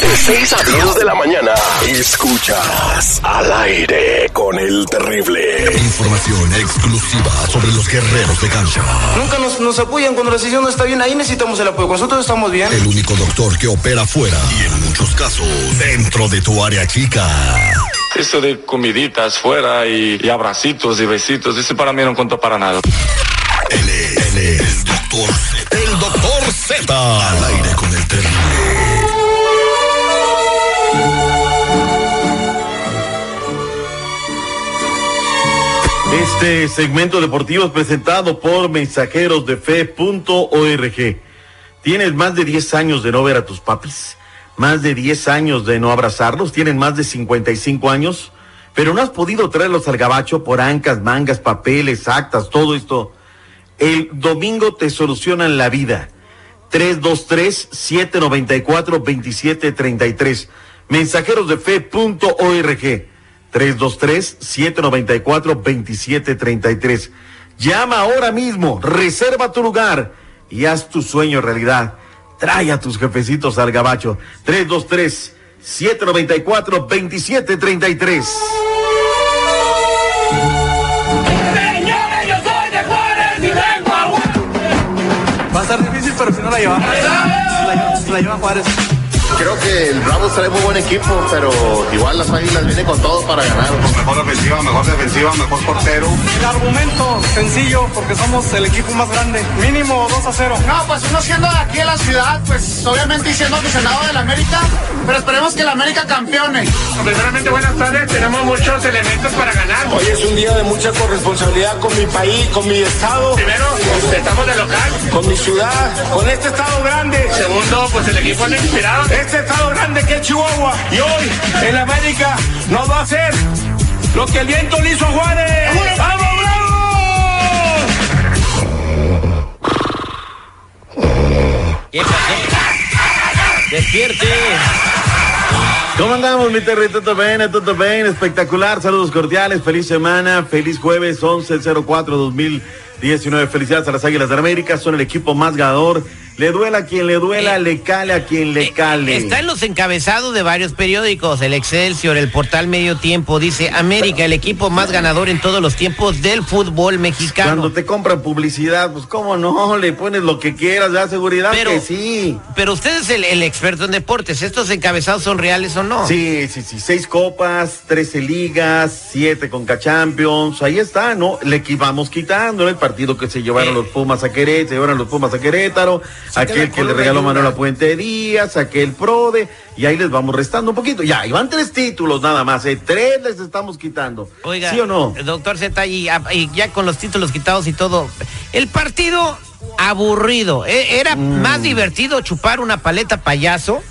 De 6 a 10 de la mañana. Escuchas al aire con el terrible. Información exclusiva sobre los guerreros de cancha. Nunca nos, nos apoyan cuando la decisión no está bien. Ahí necesitamos el apoyo. Nosotros estamos bien. El único doctor que opera fuera y en muchos casos dentro de tu área chica. Eso de comiditas fuera y, y abracitos y besitos, ese para mí no contó para nada. Él es, él es el doctor Z. El doctor Z. Al aire con el terrible. Este segmento deportivo es presentado por mensajerosdefe.org. ¿Tienes más de 10 años de no ver a tus papis? ¿Más de 10 años de no abrazarlos? ¿Tienen más de 55 años? Pero no has podido traerlos al gabacho por ancas, mangas, papeles, actas, todo esto. El domingo te solucionan la vida. 323-794-2733. Mensajerosdefe.org. 323-794-2733. Llama ahora mismo, reserva tu lugar y haz tu sueño realidad. Trae a tus jefecitos al gabacho. 323-794-2733. Señores, yo soy de Juárez y vengo a Va a ser difícil, pero si no la lleva. La, lleva- la lleva Juárez. Creo que el Bravos trae muy buen equipo, pero igual las Águilas vienen con todo para ganar. Mejor ofensiva, mejor defensiva, mejor portero. El argumento sencillo, porque somos el equipo más grande. Mínimo 2 a 0. No, pues uno siendo de aquí en la ciudad, pues obviamente y siendo aficionado del América, pero esperemos que el América campeone. Primeramente, buenas tardes. Tenemos muchos elementos para ganar. Hoy es un día de mucha corresponsabilidad con mi país, con mi estado, Primero, estamos de local. con mi ciudad, con este estado grande. Segundo, pues el equipo anda inspirado. Este estado grande que es Chihuahua. Y hoy, el América nos va a hacer lo que el viento le hizo a Juárez. ¡Vamos, Bravos! Despierte. ¿Cómo andamos, mi Terry? ¿Todo bien? ¿Todo bien? Espectacular. Saludos cordiales. Feliz semana. Feliz jueves 11-04-2019. Felicidades a las Águilas de América. Son el equipo más ganador. Le duela a quien le duela, Eh, le cale a quien le Eh, cale. Está en los encabezados de varios periódicos, el Excelsior, el portal Medio Tiempo, dice América, el equipo más ganador en todos los tiempos del fútbol mexicano. Cuando te compran publicidad, pues cómo no, le pones lo que quieras, da seguridad Pero- que sí. Pero usted es el, el experto en deportes, ¿estos encabezados son reales o no? Sí, sí, sí. Seis copas, trece ligas, siete Conca Champions. Ahí está, ¿no? Le vamos quitando. El partido que se llevaron Eh. los Pumas a Querétaro, se llevaron los Pumas a Querétaro, aquel que le regaló Manuel a Puente Díaz, aquel Prode, y ahí les vamos restando un poquito. Ya, y van tres títulos nada más, ¿eh? Tres les estamos quitando. Oiga, ¿Sí o no? doctor Z, y, y ya con los títulos quitados y todo, el partido aburrido, ¿eh? ¿era Mm. más divertido chupar una paleta payaso?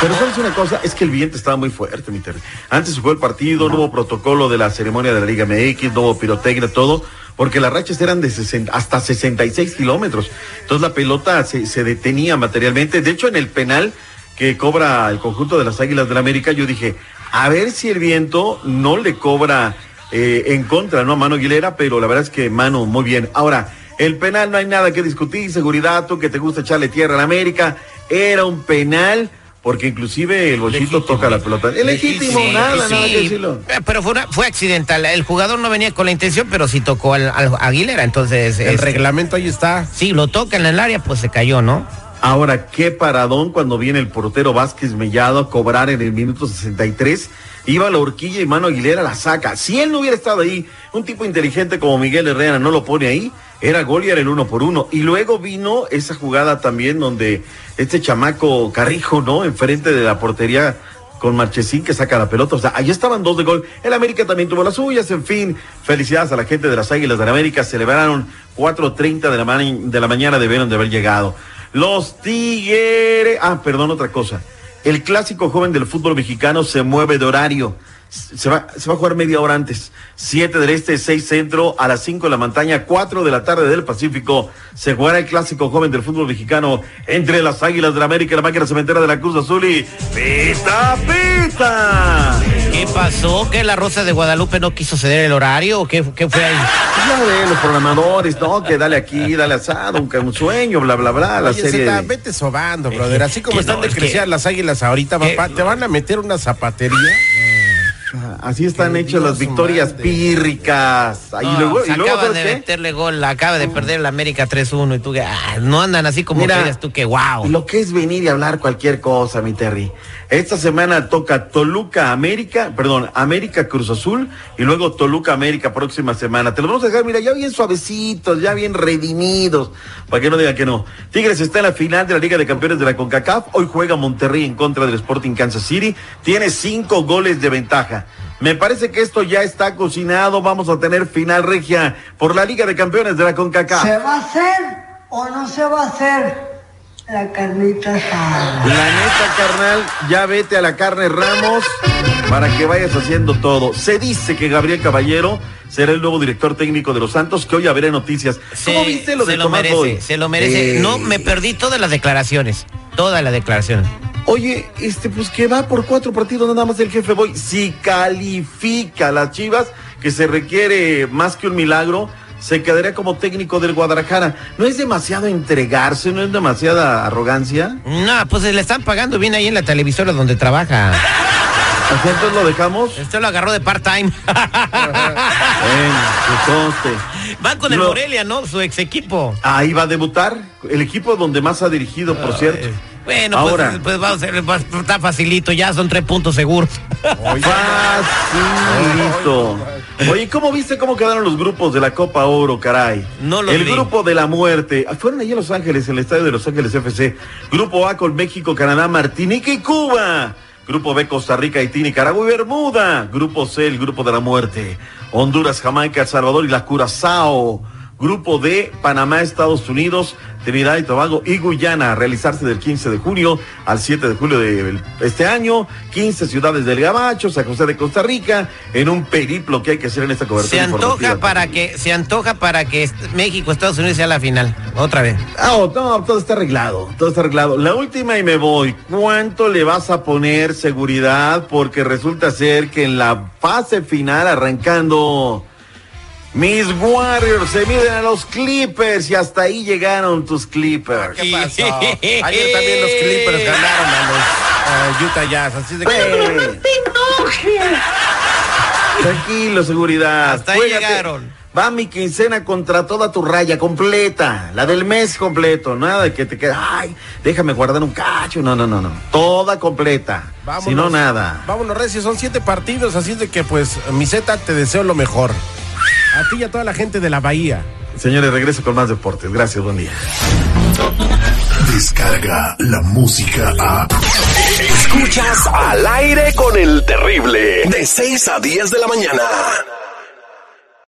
Pero sabes una cosa, es que el viento estaba muy fuerte, mi Terry. Antes se jugó el partido, no hubo protocolo de la ceremonia de la Liga MX, no hubo pirotecnia, todo, porque las rachas eran de 60, hasta 66 kilómetros. Entonces la pelota se, se detenía materialmente. De hecho, en el penal que cobra el conjunto de las Águilas del la América, yo dije, a ver si el viento no le cobra eh, en contra, ¿no? A Mano Aguilera, pero la verdad es que Mano, muy bien. Ahora, el penal no hay nada que discutir, seguridad, tú que te gusta echarle tierra a la América, era un penal. Porque inclusive el bochito Legítimo. toca la pelota. Es legítimo, Sí, nada, sí, nada que decirlo. Pero fue, una- fue accidental. El jugador no venía con la intención, pero sí tocó al, al Aguilera. Entonces, El este, reglamento ahí está. sí, lo toca en el área, pues se cayó, ¿no? Ahora, qué paradón cuando viene el portero Vázquez Mellado a cobrar en el minuto 63. Iba a la horquilla y Mano Aguilera la saca. Si él no hubiera estado ahí, un tipo inteligente como Miguel Herrera no lo pone ahí, era gol y era el uno por uno. Y luego vino esa jugada también donde este chamaco Carrijo, ¿no? Enfrente de la portería con Marchesín que saca la pelota. O sea, ahí estaban dos de gol. El América también tuvo las suyas. En fin, felicidades a la gente de las Águilas del América. Celebraron 4.30 de la, de la mañana, debieron de haber llegado. Los Tigres. Ah, perdón, otra cosa. El clásico joven del fútbol mexicano se mueve de horario. Se va, se va a jugar media hora antes. 7 del este, 6 centro, a las 5 de la montaña, 4 de la tarde del Pacífico. Se jugará el clásico joven del fútbol mexicano entre las Águilas de la América y la máquina cementera de la Cruz Azul y ¡Pita, pita! ¿Qué pasó? ¿Que la Rosa de Guadalupe no quiso ceder el horario o qué, qué fue ahí? Ya de los programadores, ¿no? Que dale aquí, dale asado, un, un sueño, bla, bla, bla. La Oye, serie. Zeta, vete sobando, brother. Así como están no, de es que- crecer las águilas ahorita, que- papá, te van a meter una zapatería. Así están hechas las victorias mande. pírricas. Ahí No, luego, y luego, acaba ¿sabes de qué? meterle gol, acaba de perder el América 3-1 y tú que ah, no andan así como Mira, quieres tú que wow. Lo que es venir y hablar cualquier cosa, mi Terry. Esta semana toca Toluca América, perdón, América Cruz Azul y luego Toluca América próxima semana. Te lo vamos a dejar, mira, ya bien suavecitos, ya bien redimidos, para que no diga que no. Tigres está en la final de la Liga de Campeones de la CONCACAF. Hoy juega Monterrey en contra del Sporting Kansas City. Tiene cinco goles de ventaja. Me parece que esto ya está cocinado. Vamos a tener final regia por la Liga de Campeones de la CONCACAF. ¿Se va a hacer o no se va a hacer la carnita asada? La neta, carnal, ya vete a la carne Ramos para que vayas haciendo todo. Se dice que Gabriel Caballero será el nuevo director técnico de los Santos, que hoy habrá noticias. ¿Cómo Se- viste lo se de lo Tomás merece, Boy? se lo merece. Eh, No, me perdí todas las declaraciones. Todas las declaraciones. Oye, este, pues que va por cuatro partidos nada más el jefe Boy. Si califica a las Chivas, que se requiere más que un milagro, se quedaría como técnico del Guadalajara. ¿No es demasiado entregarse? ¿No es demasiada arrogancia? No, pues le están pagando bien ahí en la televisora donde trabaja. Así entonces lo dejamos. Esto lo agarró de part-time. Van con el Lo- Morelia, ¿no? Su ex equipo. Ahí va a debutar el equipo donde más ha dirigido, por cierto. Bueno, Ahora, pues, pues vamos a ser, pues, está facilito, ya son tres puntos seguros. facilito. Oye, ¿cómo viste cómo quedaron los grupos de la Copa Oro, caray? No los El vi. grupo de la muerte. Ah, Fueron allí en Los Ángeles, en el estadio de Los Ángeles FC. Grupo A con México, Canadá, Martinica y Cuba. Grupo B, Costa Rica, Haití, Nicaragua y Bermuda. Grupo C, el grupo de la muerte. Honduras, Jamaica, El Salvador y la Curazao. Grupo D, Panamá, Estados Unidos, Trinidad y Tobago y Guyana, a realizarse del 15 de junio al 7 de julio de este año. 15 ciudades del Gabacho, San José de Costa Rica, en un periplo que hay que hacer en esta cobertura. Se antoja para que, se antoja para que México, Estados Unidos sea la final. Otra vez. Ah, oh, no, todo está arreglado, todo está arreglado. La última y me voy. ¿Cuánto le vas a poner seguridad? Porque resulta ser que en la fase final, arrancando, mis Warriors se miden a los Clippers y hasta ahí llegaron tus Clippers. ¿Qué pasó? Ayer también los Clippers ganaron a los eh, Utah Jazz. Así de Pues, Tranquilo, seguridad. Hasta ahí Juégate. llegaron. Va mi quincena contra toda tu raya completa, la del mes completo, nada de que te quede, ay, déjame guardar un cacho, no, no, no, no, toda completa, si no nada. Vámonos, Recio, son siete partidos, así de que pues, mi Z, te deseo lo mejor. A ti y a toda la gente de la Bahía. Señores, regreso con más deportes, gracias, buen día. Descarga la música a. Escuchas al aire con el terrible. De 6 a 10 de la mañana.